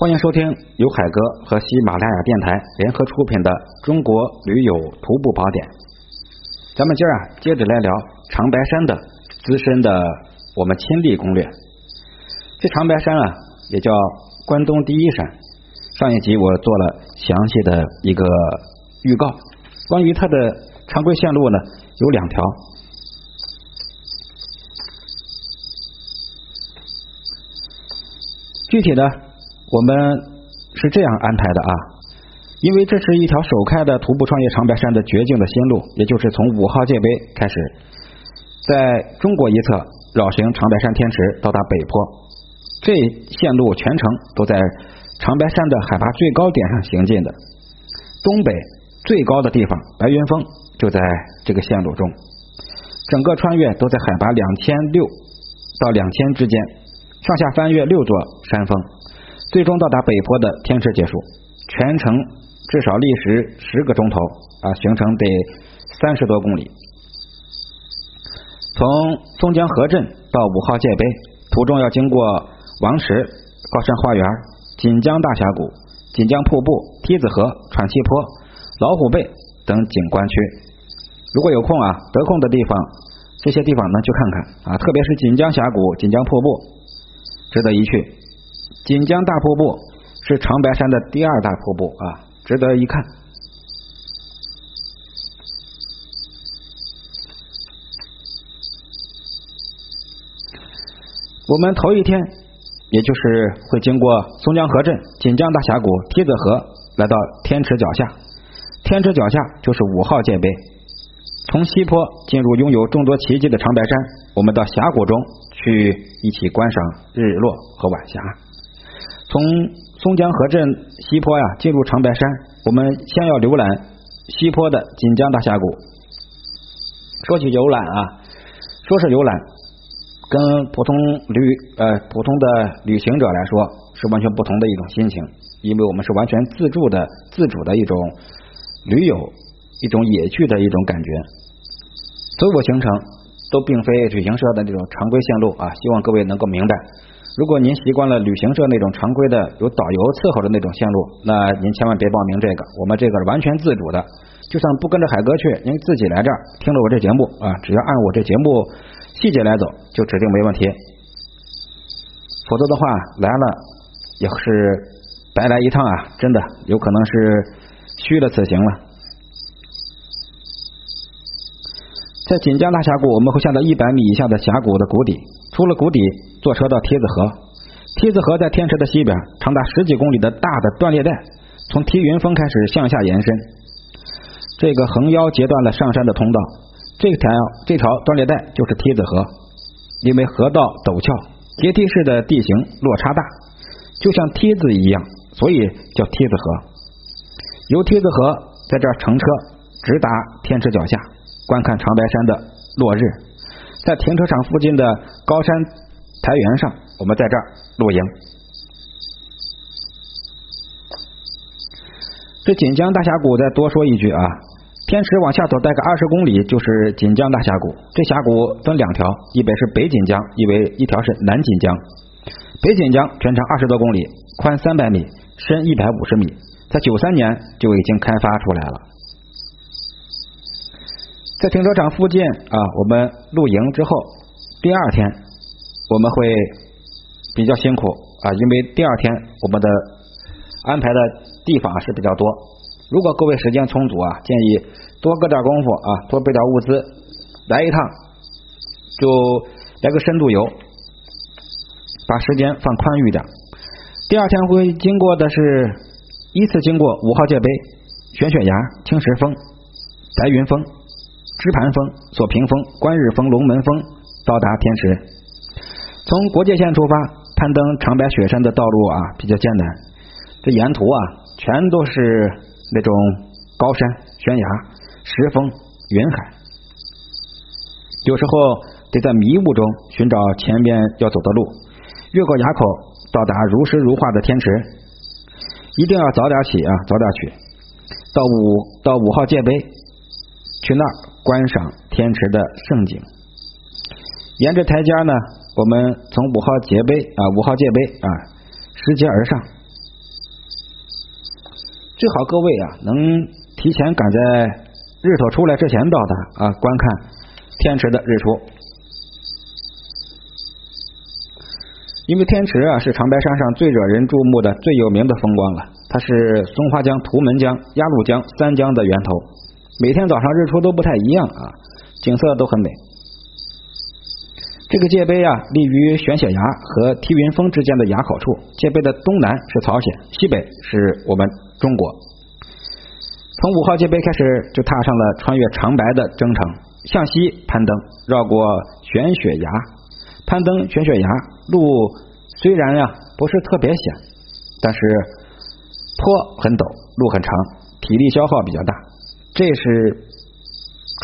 欢迎收听由海哥和喜马拉雅电台联合出品的《中国驴友徒步宝典》。咱们今儿啊，接着来聊长白山的资深的我们亲历攻略。这长白山啊，也叫关东第一山。上一集我做了详细的一个预告，关于它的常规线路呢，有两条。具体的。我们是这样安排的啊，因为这是一条首开的徒步创业长白山的绝境的新路，也就是从五号界碑开始，在中国一侧绕行长白山天池到达北坡，这线路全程都在长白山的海拔最高点上行进的，东北最高的地方白云峰就在这个线路中，整个穿越都在海拔两千六到两千之间，上下翻越六座山峰。最终到达北坡的天池结束，全程至少历时十个钟头啊，行程得三十多公里。从松江河镇到五号界碑，途中要经过王石、高山花园、锦江大峡谷、锦江瀑布、梯子河、喘气坡、老虎背等景观区。如果有空啊，得空的地方，这些地方呢去看看啊，特别是锦江峡谷、锦江瀑布，值得一去。锦江大瀑布是长白山的第二大瀑布啊，值得一看。我们头一天，也就是会经过松江河镇、锦江大峡谷、梯子河，来到天池脚下。天池脚下就是五号界碑。从西坡进入拥有众多奇迹的长白山，我们到峡谷中去一起观赏日落和晚霞。从松江河镇西坡呀进入长白山，我们先要浏览西坡的锦江大峡谷。说起游览啊，说是游览，跟普通旅呃普通的旅行者来说是完全不同的一种心情，因为我们是完全自助的、自主的一种旅游，一种野趣的一种感觉。所有行程都并非旅行社的那种常规线路啊，希望各位能够明白。如果您习惯了旅行社那种常规的有导游伺候的那种线路，那您千万别报名这个。我们这个是完全自主的，就算不跟着海哥去，您自己来这儿听了我这节目啊，只要按我这节目细节来走，就指定没问题。否则的话，来了也是白来一趟啊！真的有可能是虚了此行了。在锦江大峡谷，我们会下到一百米以下的峡谷的谷底。出了谷底，坐车到梯子河。梯子河在天池的西边，长达十几公里的大的断裂带，从梯云峰开始向下延伸。这个横腰截断了上山的通道。这条这条断裂带就是梯子河，因为河道陡峭，阶梯式的地形落差大，就像梯子一样，所以叫梯子河。由梯子河在这儿乘车直达天池脚下，观看长白山的落日。在停车场附近的高山台原上，我们在这儿露营。这锦江大峡谷再多说一句啊，天池往下走大概二十公里就是锦江大峡谷。这峡谷分两条，一北是北锦江，一为一条是南锦江。北锦江全长二十多公里，宽三百米，深一百五十米，在九三年就已经开发出来了。在停车场附近啊，我们露营之后，第二天我们会比较辛苦啊，因为第二天我们的安排的地方是比较多。如果各位时间充足啊，建议多搁点功夫啊，多备点物资，来一趟就来个深度游，把时间放宽裕点。第二天会经过的是依次经过五号界碑、玄雪崖、青石峰、白云峰。支盘峰、锁屏峰、观日峰、龙门峰，到达天池。从国界线出发，攀登长白雪山的道路啊比较艰难，这沿途啊全都是那种高山、悬崖、石峰、云海，有时候得在迷雾中寻找前边要走的路，越过崖口，到达如诗如画的天池。一定要早点起啊，早点去，到五到五号界碑去那儿。观赏天池的盛景，沿着台阶呢，我们从五号界碑啊，五号界碑啊，拾阶而上，最好各位啊能提前赶在日头出来之前到达啊，观看天池的日出。因为天池啊是长白山上最惹人注目的、最有名的风光了，它是松花江、图门江、鸭绿江三江的源头。每天早上日出都不太一样啊，景色都很美。这个界碑啊，立于玄雪崖和梯云峰之间的崖口处。界碑的东南是朝鲜，西北是我们中国。从五号界碑开始，就踏上了穿越长白的征程，向西攀登，绕过玄雪崖，攀登玄雪崖路虽然呀不是特别险，但是坡很陡，路很长，体力消耗比较大。这是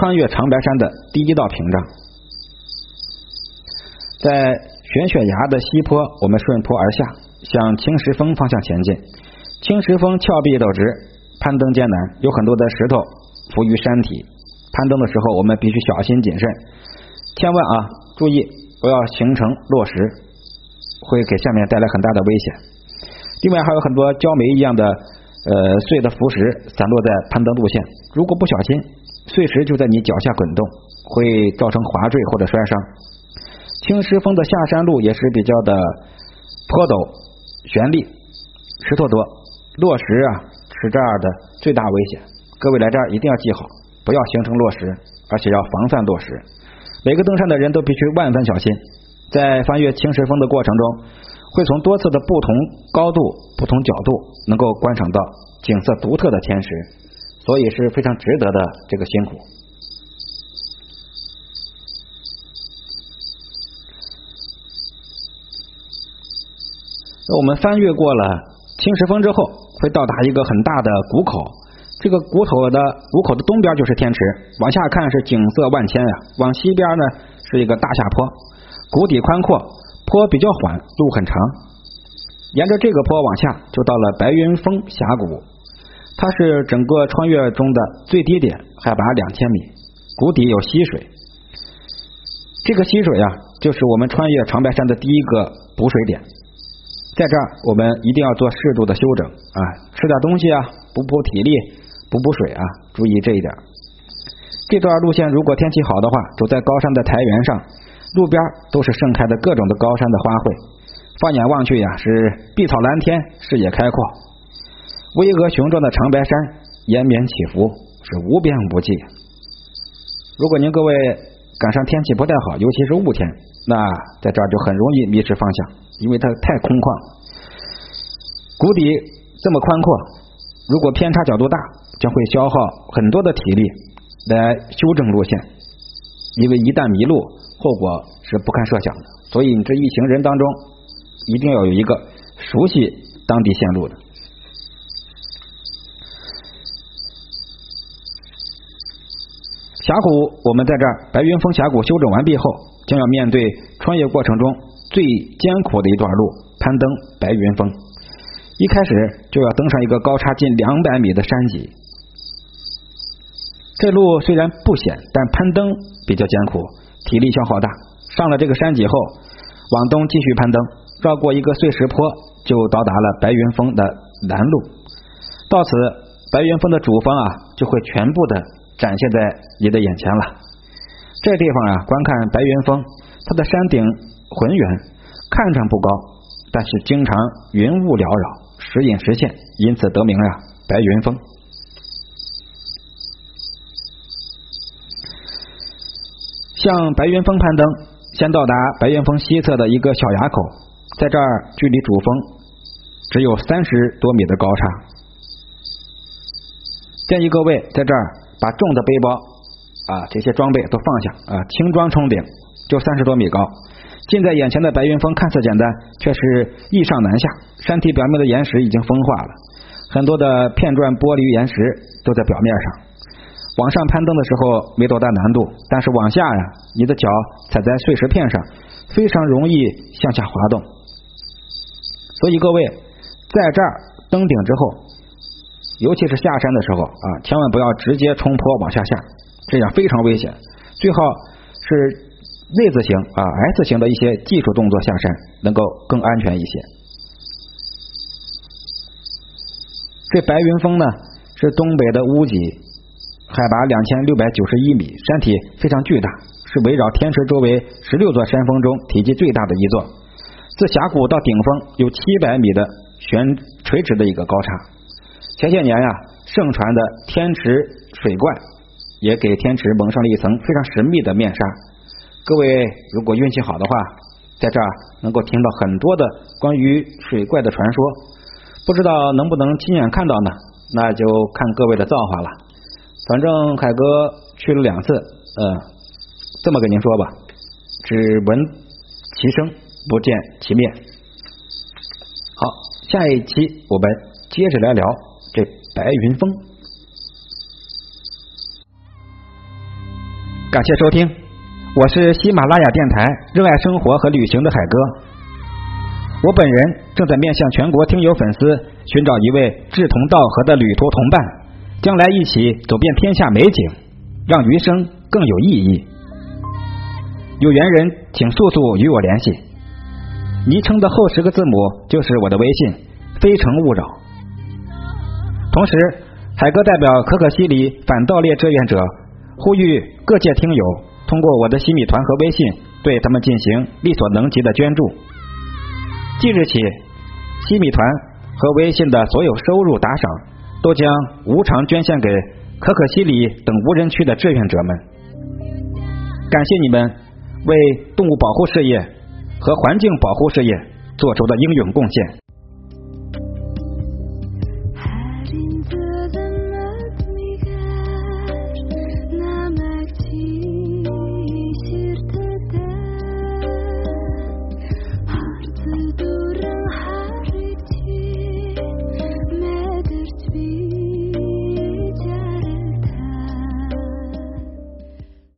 穿越长白山的第一道屏障。在玄雪崖的西坡，我们顺坡而下，向青石峰方向前进。青石峰峭壁陡直，攀登艰难，有很多的石头浮于山体。攀登的时候，我们必须小心谨慎，千万啊，注意不要形成落石，会给下面带来很大的危险。另外还有很多焦煤一样的呃碎的浮石散落在攀登路线，如果不小心，碎石就在你脚下滚动，会造成滑坠或者摔伤。青石峰的下山路也是比较的坡陡悬立，石头多，落石啊是这儿的最大危险。各位来这儿一定要记好，不要形成落石，而且要防范落石。每个登山的人都必须万分小心。在翻越青石峰的过程中，会从多次的不同高度、不同角度，能够观赏到景色独特的天池，所以是非常值得的这个辛苦。我们翻越过了青石峰之后，会到达一个很大的谷口。这个谷口的谷口的东边就是天池，往下看是景色万千呀。往西边呢是一个大下坡，谷底宽阔，坡比较缓，路很长。沿着这个坡往下，就到了白云峰峡谷。它是整个穿越中的最低点，海拔两千米，谷底有溪水。这个溪水啊，就是我们穿越长白山的第一个补水点。在这儿，我们一定要做适度的休整啊，吃点东西啊，补补体力，补补水啊，注意这一点。这段路线如果天气好的话，走在高山的台原上，路边都是盛开的各种的高山的花卉，放眼望去呀，是碧草蓝天，视野开阔，巍峨雄壮的长白山延绵起伏，是无边无际。如果您各位赶上天气不太好，尤其是雾天，那在这儿就很容易迷失方向。因为它太空旷，谷底这么宽阔，如果偏差角度大，将会消耗很多的体力来修正路线。因为一旦迷路，后果是不堪设想的。所以，你这一行人当中，一定要有一个熟悉当地线路的。峡谷，我们在这儿白云峰峡谷修整完毕后，将要面对穿越过程中。最艰苦的一段路，攀登白云峰，一开始就要登上一个高差近两百米的山脊。这路虽然不险，但攀登比较艰苦，体力消耗大。上了这个山脊后，往东继续攀登，绕过一个碎石坡，就到达了白云峰的南路。到此，白云峰的主峰啊，就会全部的展现在你的眼前了。这地方啊，观看白云峰，它的山顶。浑圆，看上不高，但是经常云雾缭绕，时隐时现，因此得名呀白云峰。向白云峰攀登，先到达白云峰西侧的一个小垭口，在这儿距离主峰只有三十多米的高差。建议各位在这儿把重的背包啊这些装备都放下啊，轻装冲顶，就三十多米高。近在眼前的白云峰看似简单，却是易上难下。山体表面的岩石已经风化了，很多的片状玻璃岩石都在表面上。往上攀登的时候没多大难度，但是往下呀，你的脚踩在碎石片上，非常容易向下滑动。所以各位在这儿登顶之后，尤其是下山的时候啊，千万不要直接冲坡往下下，这样非常危险。最好是。Z 字形啊，S 型的一些技术动作下山，能够更安全一些。这白云峰呢，是东北的屋脊，海拔两千六百九十一米，山体非常巨大，是围绕天池周围十六座山峰中体积最大的一座。自峡谷到顶峰有七百米的悬垂直的一个高差。前些年呀，盛传的天池水怪也给天池蒙上了一层非常神秘的面纱。各位如果运气好的话，在这儿能够听到很多的关于水怪的传说。不知道能不能亲眼看到呢？那就看各位的造化了。反正海哥去了两次，呃，这么跟您说吧，只闻其声，不见其面。好，下一期我们接着来聊这白云峰。感谢收听，我是喜马拉雅电台热爱生活和旅行的海哥。我本人正在面向全国听友粉丝寻找一位志同道合的旅途同伴，将来一起走遍天下美景，让余生更有意义。有缘人请速速与我联系，昵称的后十个字母就是我的微信，非诚勿扰。同时，海哥代表可可西里反盗猎志愿者呼吁各界听友通过我的西米团和微信对他们进行力所能及的捐助。即日起，西米团和微信的所有收入打赏都将无偿捐献给可可西里等无人区的志愿者们。感谢你们为动物保护事业和环境保护事业做出的英勇贡献。